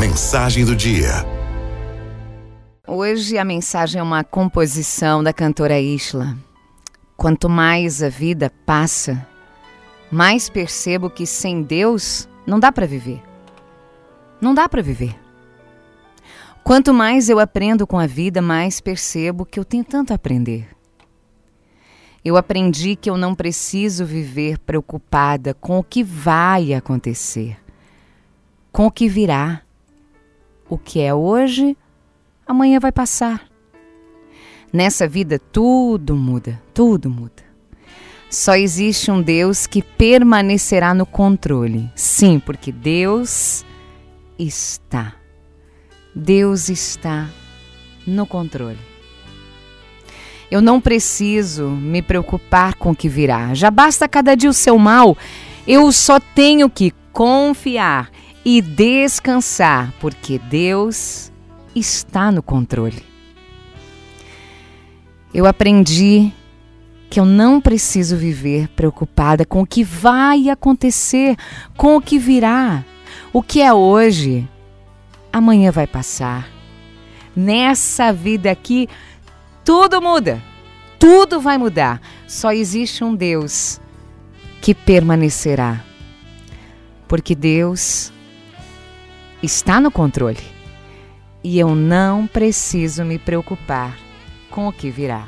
Mensagem do dia. Hoje a mensagem é uma composição da cantora Isla. Quanto mais a vida passa, mais percebo que sem Deus não dá para viver. Não dá para viver. Quanto mais eu aprendo com a vida, mais percebo que eu tenho tanto a aprender. Eu aprendi que eu não preciso viver preocupada com o que vai acontecer, com o que virá. O que é hoje, amanhã vai passar. Nessa vida tudo muda, tudo muda. Só existe um Deus que permanecerá no controle. Sim, porque Deus está. Deus está no controle. Eu não preciso me preocupar com o que virá. Já basta cada dia o seu mal. Eu só tenho que confiar e descansar, porque Deus está no controle. Eu aprendi que eu não preciso viver preocupada com o que vai acontecer, com o que virá. O que é hoje, amanhã vai passar. Nessa vida aqui, tudo muda. Tudo vai mudar. Só existe um Deus que permanecerá. Porque Deus está no controle. E eu não preciso me preocupar com o que virá.